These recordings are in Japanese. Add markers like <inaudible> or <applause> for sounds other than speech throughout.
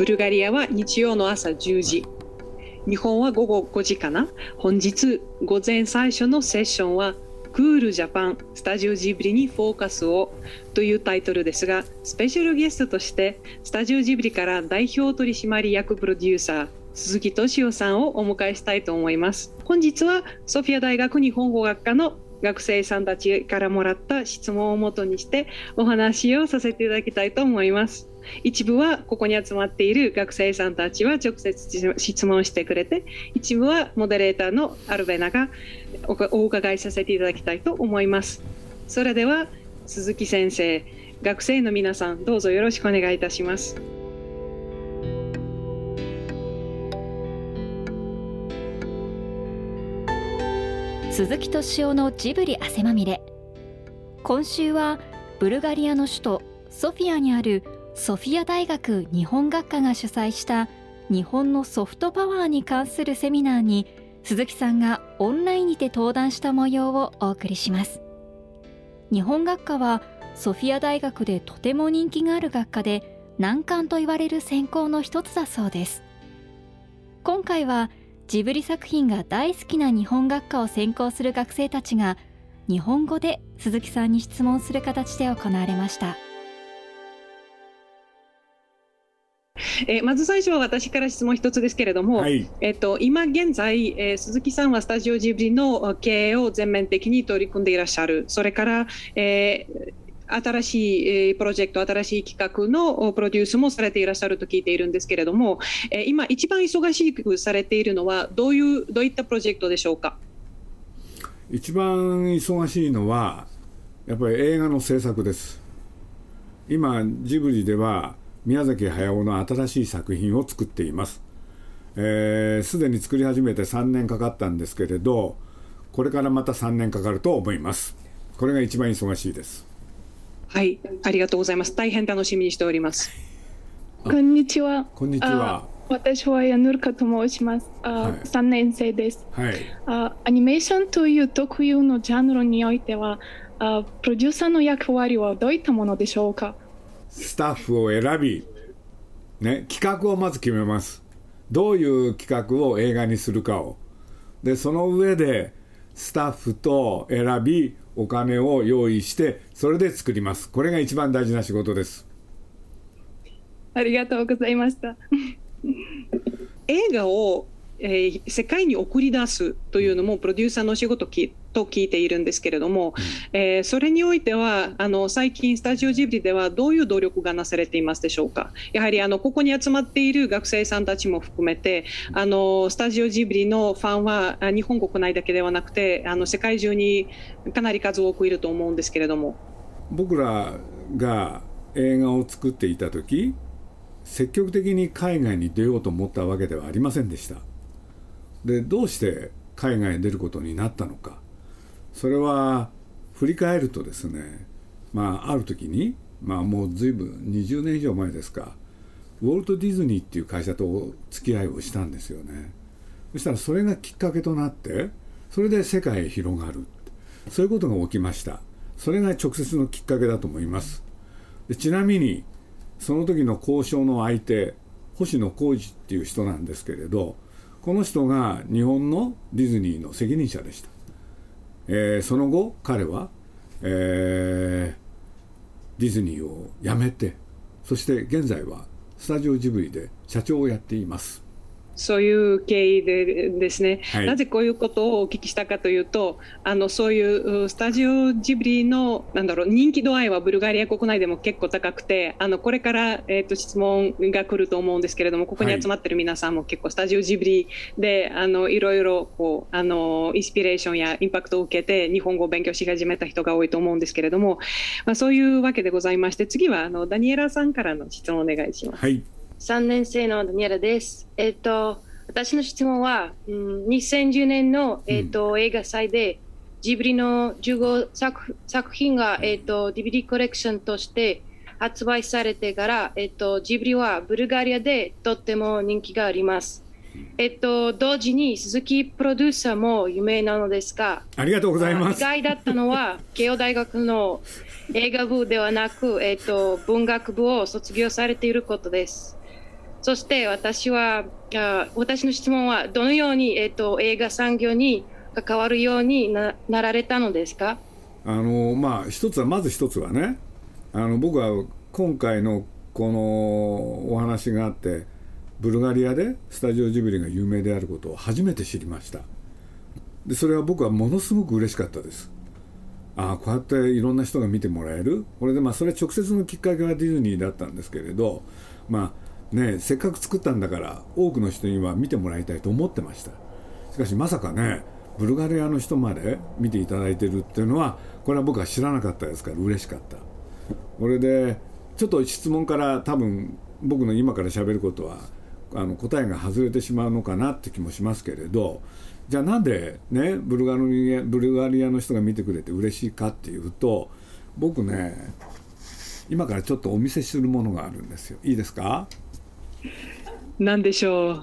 ブルガリアは日曜の朝10時。日本は午後5時かな。本日午前最初のセッションはクールジャパンスタジオジブリにフォーカスをというタイトルですが、スペシャルゲストとしてスタジオジブリから代表取締役プロデューサー鈴木敏夫さんをお迎えしたいと思います。本日はソフィア大学日本語学科の学生さんたちからもらった質問をもとにしてお話をさせていただきたいと思います。一部はここに集まっている学生さんたちは直接質問してくれて一部はモデレーターのアルベナがお伺いさせていただきたいと思いますそれでは鈴木先生学生の皆さんどうぞよろしくお願いいたします鈴木敏夫のジブリ汗まみれ。今週はブルガリアの首都ソフィアにあるソフィア大学日本学科が主催した日本のソフトパワーに関するセミナーに鈴木さんがオンラインにて登壇した模様をお送りします。日本学科はソフィア大学でとても人気がある学科で難関と言われる専攻の一つだそうです。今回はジブリ作品が大好きな日本学科を専攻する学生たちが日本語で鈴木さんに質問する形で行われました。えー、まず最初は私から質問一つですけれども、はい、えっと、今現在、えー、鈴木さんはスタジオジブリの経営を全面的に取り組んでいらっしゃる、それから、えー新しいプロジェクト、新しい企画のプロデュースもされていらっしゃると聞いているんですけれども、今、一番忙しくされているのは、どういうどういったプロジェクトでしょうか？一番忙しいのは、やっぱり映画の制作です。今、ジブリでは、宮崎駿の新しい作品を作っています。す、えー、で、に作り始めて3年かかったんですけれど、これからまた3年かかると思います。これが一番忙しいです。はい、ありがとうございます。大変楽しみにしております。こんにちは。こんにちは。私はヤヌルカと申します。あ、はい、3年生です、はい、あ。アニメーションという特有のジャンルにおいてはあ、プロデューサーの役割はどういったものでしょうか？スタッフを選び、ね、企画をまず決めます。どういう企画を映画にするかを。で、その上で、スタッフと選び、お金を用意して、それで作ります。これが一番大事な仕事です。ありがとうございました。<laughs> 映画をえー、世界に送り出すというのもプロデューサーの仕事きと聞いているんですけれども、うん、えー、それにおいてはあの最近スタジオジブリではどういう努力がなされていますでしょうか？やはりあのここに集まっている学生さんたちも含めてあのスタジオジブリのファンは日本国内だけではなくてあの世界中にかなり数多くいると思うんですけれども。僕らが映画を作っていた時積極的に海外に出ようと思ったわけではありませんでした。でどうして海外に出ることになったのか。それは振り返るとですねまあある時にまあもう随分20年以上前ですかウォルト・ディズニーっていう会社と付き合いをしたんですよね。そしたらそれがきっかけとなってそれで世界へ広がる。そういうことが起きました。それが直接のきっかけだと思います。でちなみにその時の交渉の相手星野浩二っていう人なんですけれどこの人が日本のディズニーの責任者でした、えー、その後彼は、えー、ディズニーを辞めてそして現在はスタジオジブリで社長をやっています。そういう経緯でですね、はい、なぜこういうことをお聞きしたかというと、あのそういうスタジオジブリのなんだろう人気度合いはブルガリア国内でも結構高くて、あのこれから、えーと、質問が来ると思うんですけれども、ここに集まってる皆さんも結構スタジオジブリであのいろいろこうあのインスピレーションやインパクトを受けて日本語を勉強し始めた人が多いと思うんですけれども、まあ、そういうわけでございまして、次はあのダニエラさんからの質問をお願いします。はい3年生のダニエラです。えっ、と、私の質問は、うん、2010年の、えっ、と、うん、映画祭で、ジブリの15作作品が、えっ、と、DVD コレクションとして発売されてから、えっ、と、ジブリはブルガリアでとっても人気があります。えっと、同時に鈴木プロデューサーも有名なのですが、ありがとうございます。意外だったのは、<laughs> 慶応大学の映画部ではなく、えっと、文学部を卒業されていることです。そして私は私の質問はどのように、えーと、映画産業に関わるようにななられたのですか？あのまあ一つはまず一つはねあの僕は今回のこのお話があってブルガリアでスタジオジブリが有名であることを初めて知りました。でそれは僕はものすごく嬉しかったです。ああこうやっていろんな人が見てもらえる。これでまあそれ直接のきっかけはディズニーだったんですけれどまあねせっかく作ったんだから多くの人には見てもらいたいと思ってました。しかしまさかねブルガリアの人まで見ていただいてるっていうのはこれは僕は知らなかったですから嬉しかった。これでちょっと質問から多分僕の今から喋ることはあの答えが外れてしまうのかなって気もしますけれどじゃあなんでねブルガリアブルガリアの人が見てくれて嬉しいかっていうと僕ね今からちょっとお見せするものがあるんですよ。いいですか？何でしょう？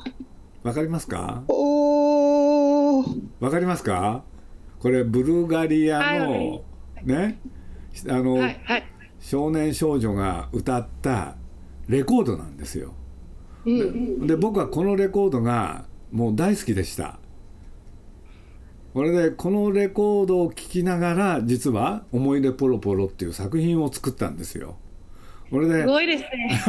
わかりますか？おわかりますか？これブルガリアの、はい、ね？あの、はいはい、少年少女が歌ったレコードなんですよ。で僕はこのレコードがもう大好きでした。これでこのレコードを聴きながら実は「思い出ポロポロ」っていう作品を作ったんですよこれで。すごいですね。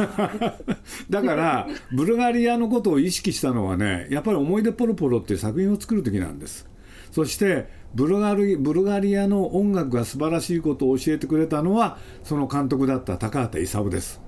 <laughs> だからブルガリアのことを意識したのはねやっぱり「思い出ポロポロ」っていう作品を作る時なんです。そしてブルガリブルガリアの音楽が素晴らしいことを教えてくれたのはその監督だった高畑勲です。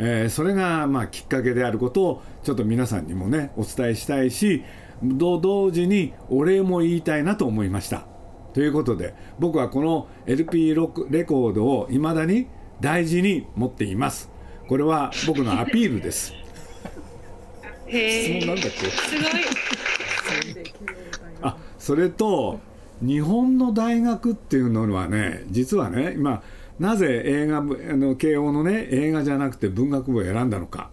えー、それがまあきっかけであることをちょっと皆さんにもねお伝えしたいし同時にお礼も言いたいなと思いました。ということで僕はこの LP レコードをいまだに大事に持っています。これは僕のアピールです。質問なんだっけ？すごい。あそれと日本の大学っていうのはね実はね今なぜ映画部あの慶応のね映画じゃなくて文学部を選んだのか。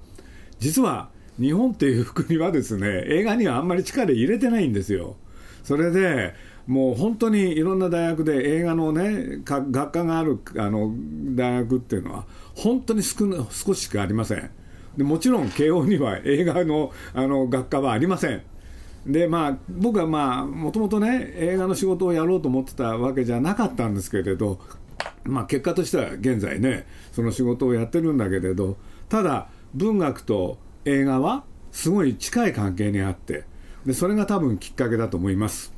実は日本っていう国はですね映画にはあんまり力入れてないんですよ。それでもう本当にいろんな大学で映画のね学科があるあの大学っていうのは本当に少少ししかありませんでもちろん慶応には映画のあの学科はありませんでまあ僕はもともとね映画の仕事をやろうと思ってたわけじゃなかったんですけれどまあ、結果としては現在ねその仕事をやってるんだけれどただ文学と映画はすごい近い関係にあってでそれが多分きっかけだと思います。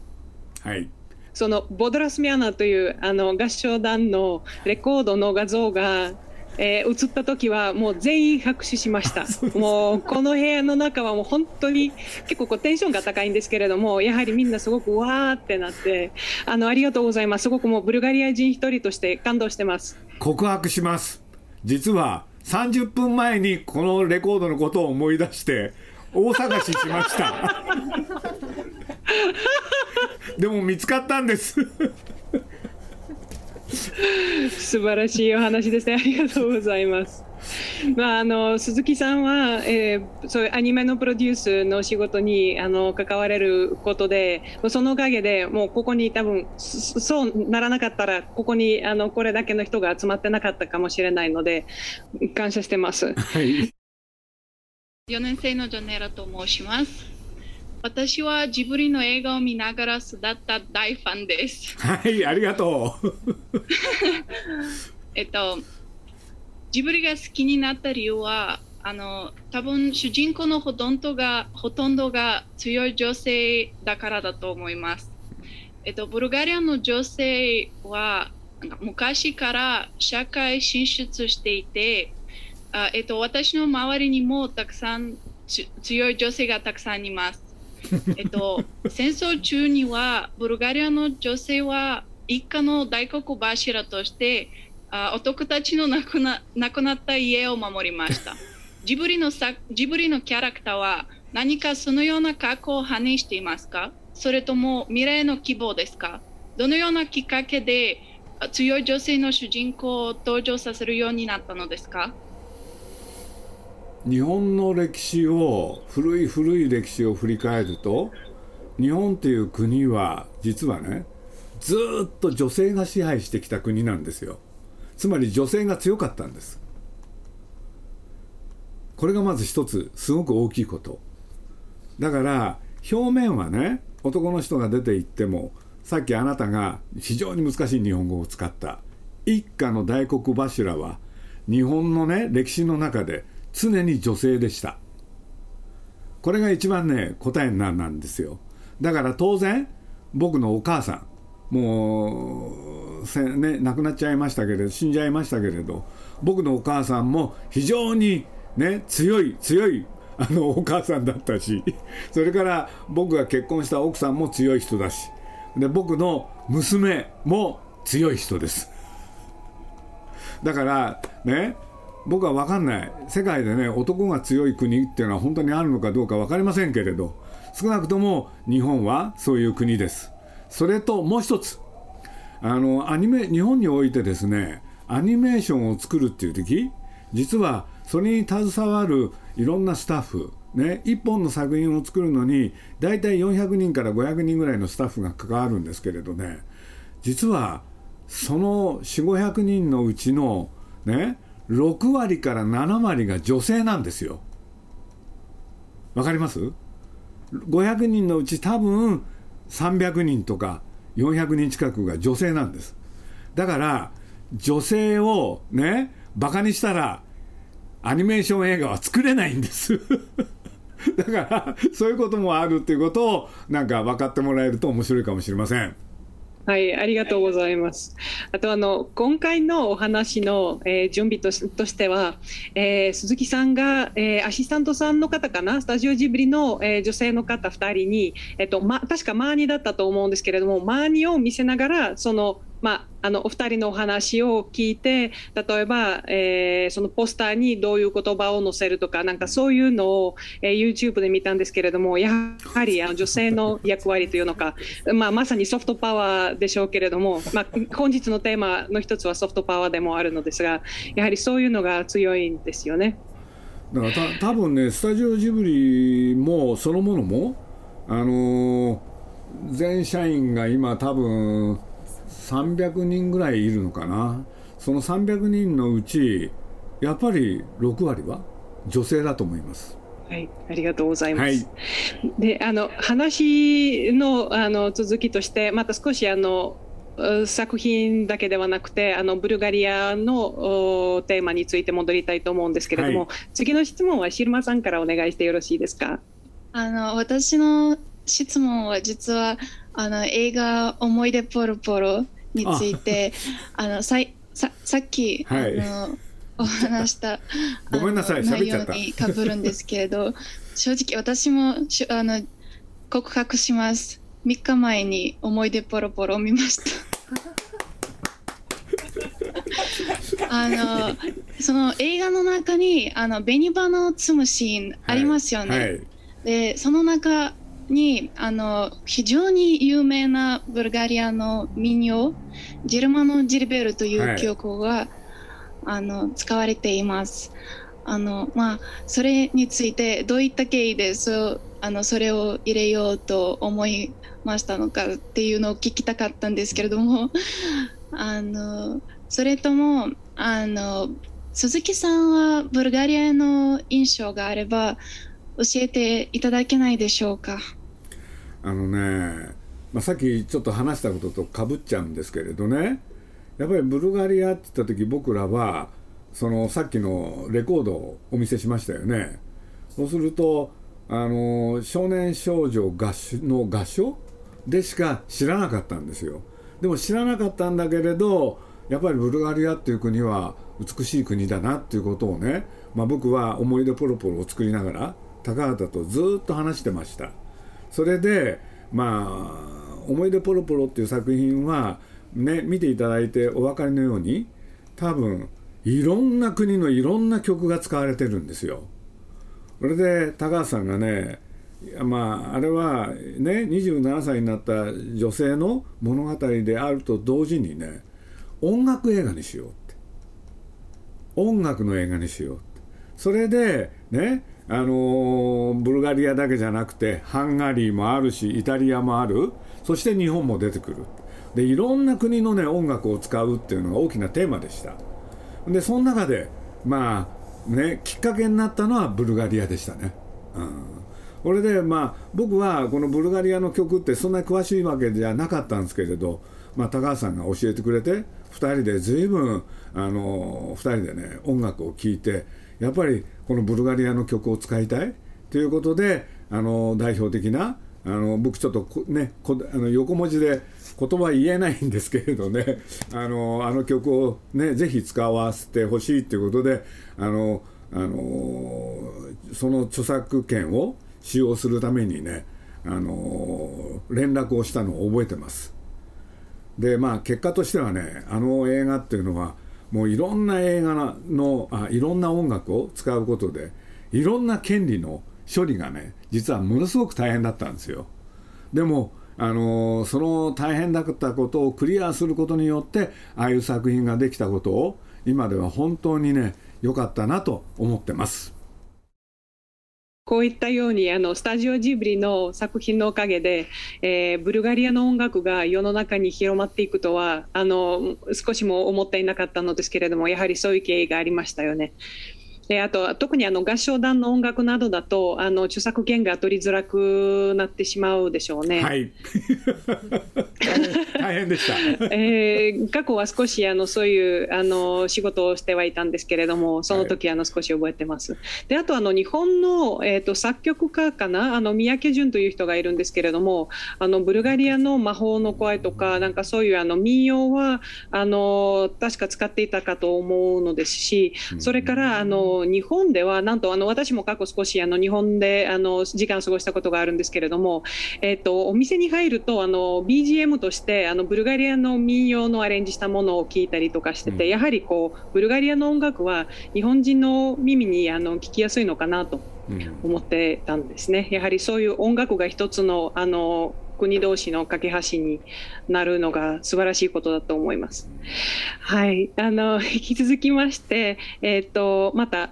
はいそのボドラスミアナというあの合唱団のレコードの画像がえー、映った時はもう全員拍手しました。<laughs> もうこの部屋の中はもう本当に結構こうテンションが高いんですけれども、やはりみんなすごくわーってなって、あのありがとうございます。すごくもうブルガリア人一人として感動してます。告白します。実は30分前にこのレコードのことを思い出して大探ししました。<laughs> <laughs> でも見つかったんです素晴らしいお話ですね。ありがとうございます。まあ、あの鈴木さんは、えー、そういうアニメのプロデュースの仕事にあの関われることでそのおかげでもうここに多分そうならなかったらここにあのこれだけの人が集まってなかったかもしれないので感謝してます。はい、4年生のジョネラと申します。私はジブリの映画を見ながら育った大ファンです。はい、ありがとう。<laughs> えっと、ジブリが好きになった理由は、あの多分主人公のほとんどがほとんどが強い女性だからだと思います。えっと、ブルガリアの女性は昔から社会進出していて、あえっと、私の周りにもたくさん強い女性がたくさんいます。えっと、戦争中にはブルガリアの女性は一家の大黒柱としてあ男たちの亡くな亡くなった家を守りました。<laughs> ジブリのジブリのキャラクターは何かそのような過去を反していますか？それとも未来の希望ですか？どのようなきっかけで強い女性の主人公を登場させるようになったのですか？日本の歴史を古い古い歴史を振り返ると日本っていう国は実はねずっと女性が支配してきた国なんですよ。つまり女性が強かったんです。これがまず一つすごく大きいこと。だから表面はね男の人が出て行ってもさっきあなたが非常に難しい日本語を使った。一家の大黒柱は日本のね歴史の中で常に女性でした。これが一番ね答えになるんですよ。だから当然僕のお母さんもうせ、ね、亡くなっちゃいましたけれど死んじゃいましたけれど僕のお母さんも非常にね強い強いあのお母さんだったしそれから僕が結婚した奥さんも強い人だしで僕の娘も強い人です。だからね僕は分かんない。世界でね男が強い国っていうのは本当にあるのかどうか分かりませんけれど少なくとも日本はそういう国です。それともう一つあのアニメ日本においてですねアニメーションを作るっていう時実はそれに携わるいろんなスタッフね、1本の作品を作るのに大体400人から500人ぐらいのスタッフが関わるんですけれどね実はその4500人のうちの、ね、6割から7割が女性なんですよ。わかります ?500 人のうち多分300人とか400人近くが女性なんです。だから女性をね、バカにしたらアニメーション映画は作れないんですだから、そういうこともあるっていうことを、なんか分かってもらえると面白いかもしれません。はい、ありがとうございます。あとあの今回のお話の、えー、準備としては、えー、鈴木さんが、えー、アシスタントさんの方かな、スタジオジブリの、え、女性の方2人に、えっとま確かマーニだったと思うんですけれども、マーニを見せながらそのまあ、あのお二人のお話を聞いて例えば、えー、そのポスターにどういう言葉を載せるとかなんかそういうのを、えー、YouTube で見たんですけれどもやはりあの女性の役割というのか、まあ、まさにソフトパワーでしょうけれども、まあ、本日のテーマの一つはソフトパワーでもあるのですがやはりそういうのが強いんですよね。だからた多分ねスタジオジブリもそのものもあのー、全社員が今多分300人ぐらいいるのかなその300人のうちやっぱり6割は女性だと思います。はい、ありがとうございます。はい、で、あの話のあの続きとしてまた少しあの作品だけではなくてあのブルガリアのテーマについて戻りたいと思うんですけれども、はい、次の質問はシルマさんからお願いしてよろしいですか？あの私の質問は実はあの映画「思い出ポロポロ」についてあ。のさささっき、はい、あのお話したごめんなさい内容にかぶるんですけれど正直私もしあの告白します。3日前に「思い出ポロポロ」を見ました。<laughs> あのその映画の中にあの紅花を摘むシーンありますよね、はい。はい、でその中にあの非常に有名なブルガリアの民謡ジルマノ・ジルベルという曲が、はい、あの使われています。あのまあ、それについてどういった経緯でそあのそれを入れようと思いましたのかっていうのを聞きたかったんですけれども <laughs> あのそれともあの鈴木さんはブルガリアの印象があれば教えていただけないでしょうか？あのね、まあ、さっきちょっと話したこととかぶっちゃうんですけれどね。やっぱりブルガリアって言った時僕らはそのさっきのレコードをお見せしましたよね。そうするとあの少年少女合の合唱でしか知らなかったんですよ。でも知らなかったんだけれどやっぱりブルガリアっていう国は美しい国だなっていうことをね、まあ、僕は思い出ポロポロを作りながら高畑とずっと話してました。それでまあ「思い出ポロポロ」っていう作品はね見ていただいてお分かりのように多分いろんな国のいろんな曲が使われてるんですよ。それで高橋さんがねまあ、あれはね27歳になった女性の物語であると同時にね音楽映画にしようって。音楽の映画にしようって。それでねあのブルガリアだけじゃなくてハンガリーもあるしイタリアもある。そして日本も出てくる。でいろんな国のね音楽を使うっていうのが大きなテーマでした。でその中でまあね、きっかけになったのはブルガリアでしたね。うん。これでまあ僕はこのブルガリアの曲ってそんなに詳しいわけじゃなかったんですけれど、まあ、高橋さんが教えてくれて2人で随分あの2人でね音楽を聴いてやっぱりこのブルガリアの曲を使いたいということであの代表的なあの僕ちょっとねあの横文字で言葉言えないんですけれどね <laughs> あのあの曲をねぜひ使わせてほしいということであのあのその著作権を使用するためにねあの連絡をしたのを覚えてます。でまあ結果としてはねあの映画っていうのはもういろんな映画のあいろんな音楽を使うことでいろんな権利の処理がね実はものすごく大変だったんですよ。でもあのその大変だったことをクリアすることによってああいう作品ができたことを今では本当にね良かったなと思ってます。こういったようにあのスタジオジブリの作品のおかげで、えー、ブルガリアの音楽が世の中に広まっていくとはあの少しも思っていなかったのですけれどもやはりそういう経緯がありましたよね。であと特にあの合唱団の音楽などだとあの著作権が取りづらくなってしまうでしょうね。はい <laughs> 大変でした、えー、過去は少しあのそういうあの仕事をしてはいたんですけれどもその時あの少し覚えてます。はい、であとあの日本の、えーと、作曲家かな？あの三宅淳という人がいるんですけれどもあのブルガリアの魔法の声とかなんかそういうあの民謡はあの確か使っていたかと思うのですしそれからあの日本ではなんとあの私も過去少しあの日本であの時間を過ごしたことがあるんですけれども、えっと、お店に入るとあの BGM としてあのブルガリアの民謡のアレンジしたものを聞いたりとかしてて、うん、やはりこうブルガリアの音楽は日本人の耳にあの聞きやすいのかなと思ってたんですね。やはりそういう音楽が一つのあの国同士の架け橋になるのが素晴らしいことだと思います。はい、あの <laughs> 引き続きまして、えっ、ー、とまた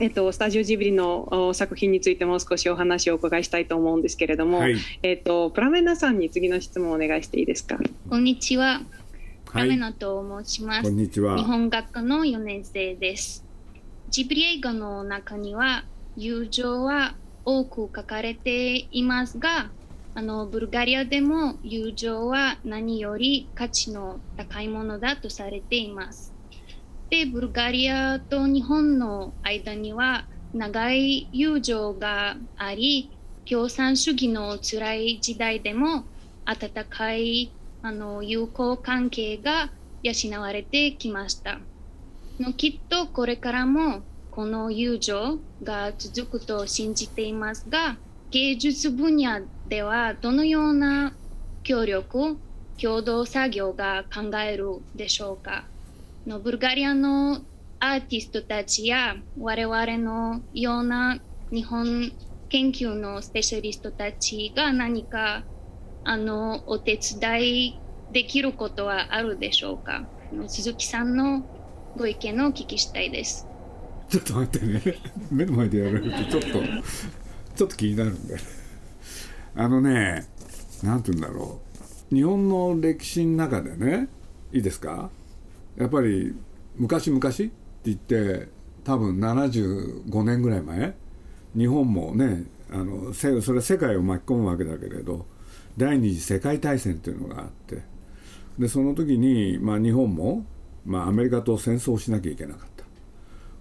えっと、スタジオジブリの作品についても少しお話をお伺いしたいと思うんですけれども、はい、えっと、プラメナさんに次の質問をお願いしていいですか？こんにちは。プラメナと申します。こんにちは。日本学科の4年生です。ジブリ映画の中には友情は多く書かれていますが、あのブルガリアでも友情は何より価値の高いものだとされています。で、ブルガリアと日本の間には長い友情があり、共産主義の辛い時代でも温かいあの友好関係が養われてきました。のきっとこれからもこの友情が続くと信じていますが、芸術分野ではどのような協力、共同作業が考えるでしょうか？のブルガリアのアーティストたちや我々のような日本研究のスペシャリストたちが何かあのお手伝いできることはあるでしょうか？鈴木さんのご意見をお聞きしたいです。ちょっと待ってね。<laughs> 目の前でやられるとちょっと、ちょっと気になるんだよね。あのね、なんて言うんだろう、日本の歴史の中でね、いいですか、やっぱり昔々って言って、多分75年ぐらい前、日本もね、あのそれは世界を巻き込むわけだけれど、第二次世界大戦っていうのがあって、でその時に、まあ、日本も、まあ、アメリカと戦争をしなきゃいけなかった。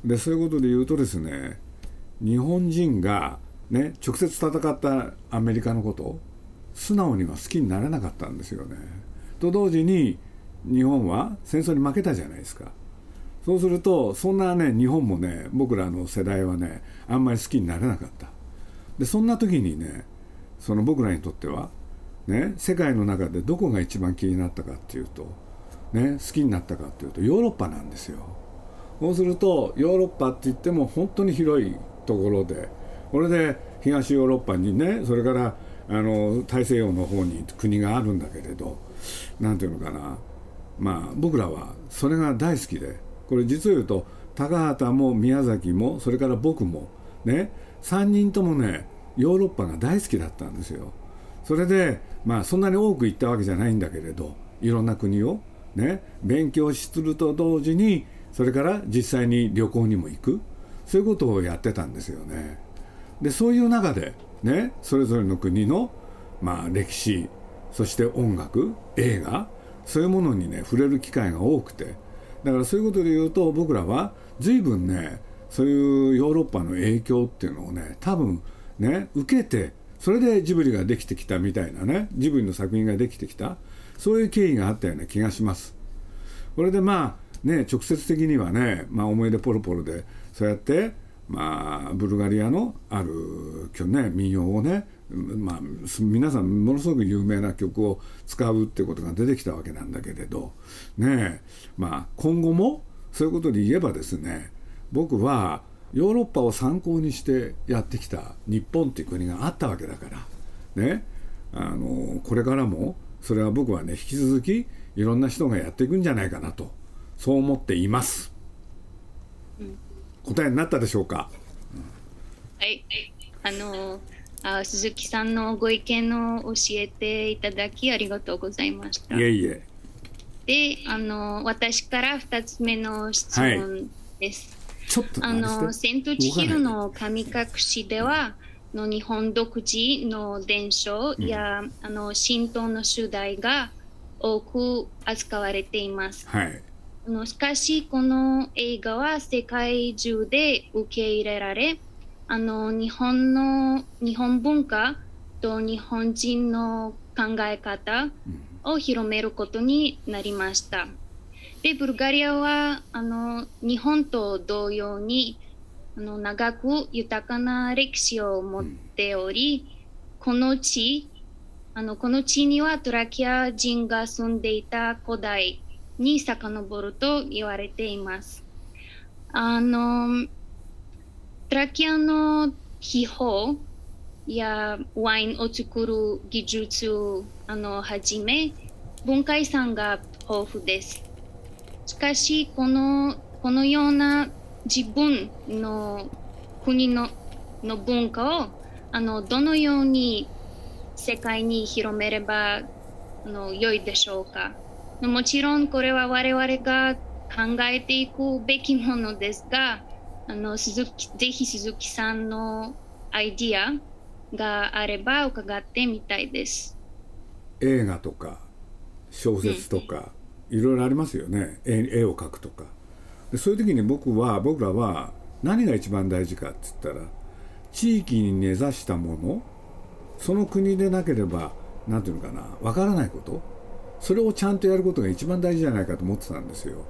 でそういうことで言うとですね日本人がね、直接戦ったアメリカのこと素直には好きになれなかったんですよね。と同時に日本は戦争に負けたじゃないですか。そうするとそんなね日本もね僕らの世代はねあんまり好きになれなかった。でそんな時にねその僕らにとってはね世界の中でどこが一番気になったかっていうとね好きになったかっていうとヨーロッパなんですよ。そうするとヨーロッパって言っても本当に広いところでこれで東ヨーロッパにねそれからあの大西洋の方に国があるんだけれど何ていうのかなまあ僕らはそれが大好きでこれ実を言うと高畑も宮崎もそれから僕もね3人ともねヨーロッパが大好きだったんですよ。それでまあそんなに多く行ったわけじゃないんだけれどいろんな国をね勉強すると同時にそれから実際に旅行にも行くそういうことをやってたんですよね。でそういう中でねそれぞれの国の、まあ、歴史そして音楽映画そういうものにね触れる機会が多くてだからそういうことで言うと僕らは随分ねそういうヨーロッパの影響っていうのをね多分ね受けてそれでジブリができてきたみたいなねジブリの作品ができてきたそういう経緯があったような気がします。これでまあね直接的にはね、まあ、思い出ポロポロでそうやってまあブルガリアのあるね民謡をねまあ、皆さんものすごく有名な曲を使うってことが出てきたわけなんだけれどねまあ今後もそういうことで言えばですね僕はヨーロッパを参考にしてやってきた日本っていう国があったわけだからねあのこれからもそれは僕はね引き続きいろんな人がやっていくんじゃないかなとそう思っています、うん、答えになったでしょうか、はい、あのあ鈴木さんのご意見を教えていただきありがとうございました。いえいえ。であの私から2つ目の質問です、はいちょっとあの、千と千尋の神隠しでは、の日本独自の伝承や、うん、あの神道の主題が多く扱われています。はい、あのしかし、この映画は世界中で受け入れられ、あの日本の日本文化と日本人の考え方を広めることになりました。で、ブルガリアは、あの、日本と同様に、あの、長く豊かな歴史を持っており、この地、あの、この地にはトラキア人が住んでいた古代に遡ると言われています。あの、トラキアの秘宝やワインを作る技術あのはじめ文化遺産が豊富です。しかし、この、このような自分の国のの文化を、あの、どのように世界に広めれば、あの、良いでしょうか。もちろん、これは我々が考えていくべきものですが、あの、鈴木、ぜひ鈴木さんのアイディアがあれば伺ってみたいです。映画とか小説とか、いろいろありますよね。絵を描くとか。でそういう時に僕は僕らは何が一番大事かっつったら地域に根ざしたものその国でなければ何て言うのかなわからないことそれをちゃんとやることが一番大事じゃないかと思ってたんですよ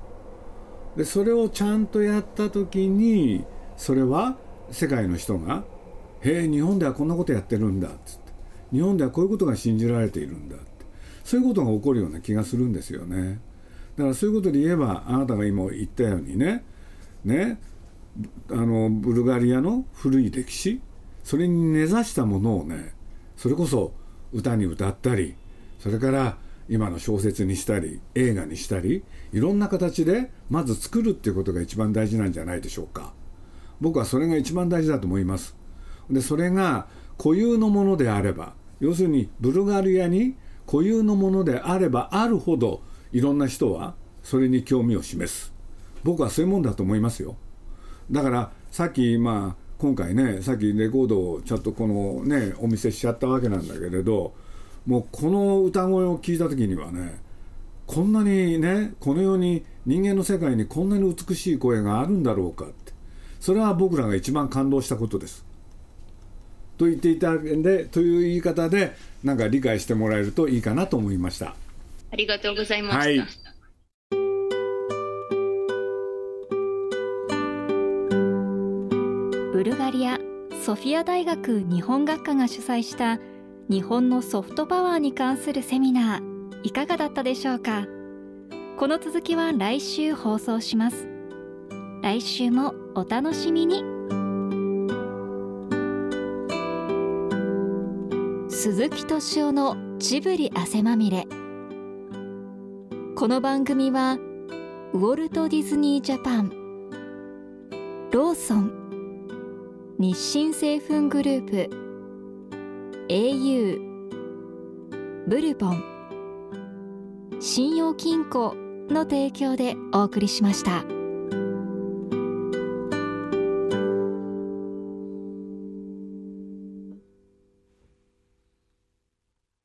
でそれをちゃんとやった時にそれは世界の人が「へえ日本ではこんなことやってるんだ」っつって日本ではこういうことが信じられているんだってそういうことが起こるような気がするんですよね。だからそういうことで言えばあなたが今言ったようにねねあのブルガリアの古い歴史それに根ざしたものをねそれこそ歌に歌ったりそれから今の小説にしたり映画にしたりいろんな形でまず作るっていうことが一番大事なんじゃないでしょうか。僕はそれが一番大事だと思います。でそれが固有のものであれば要するにブルガリアに固有のものであればあるほどいろんな人はそれに興味を示す。僕はそういうもんだと思いますよ。だからさっきまあ今回ねさっきレコードをちょっとこのねお見せしちゃったわけなんだけれどもうこの歌声を聞いた時にはねこんなにねこの世に人間の世界にこんなに美しい声があるんだろうかってそれは僕らが一番感動したことです。と言っていたんでという言い方でなんか理解してもらえるといいかなと思いました。ありがとうございました。はい、ブルガリアソフィア大学日本学科が主催した日本のソフトパワーに関するセミナーいかがだったでしょうか？この続きは来週放送します。来週もお楽しみに。鈴木敏夫のジブリ汗まみれ。この番組はウォルト・ディズニー・ジャパンローソン日清製粉グループ au ブルボン信用金庫の提供でお送りしました。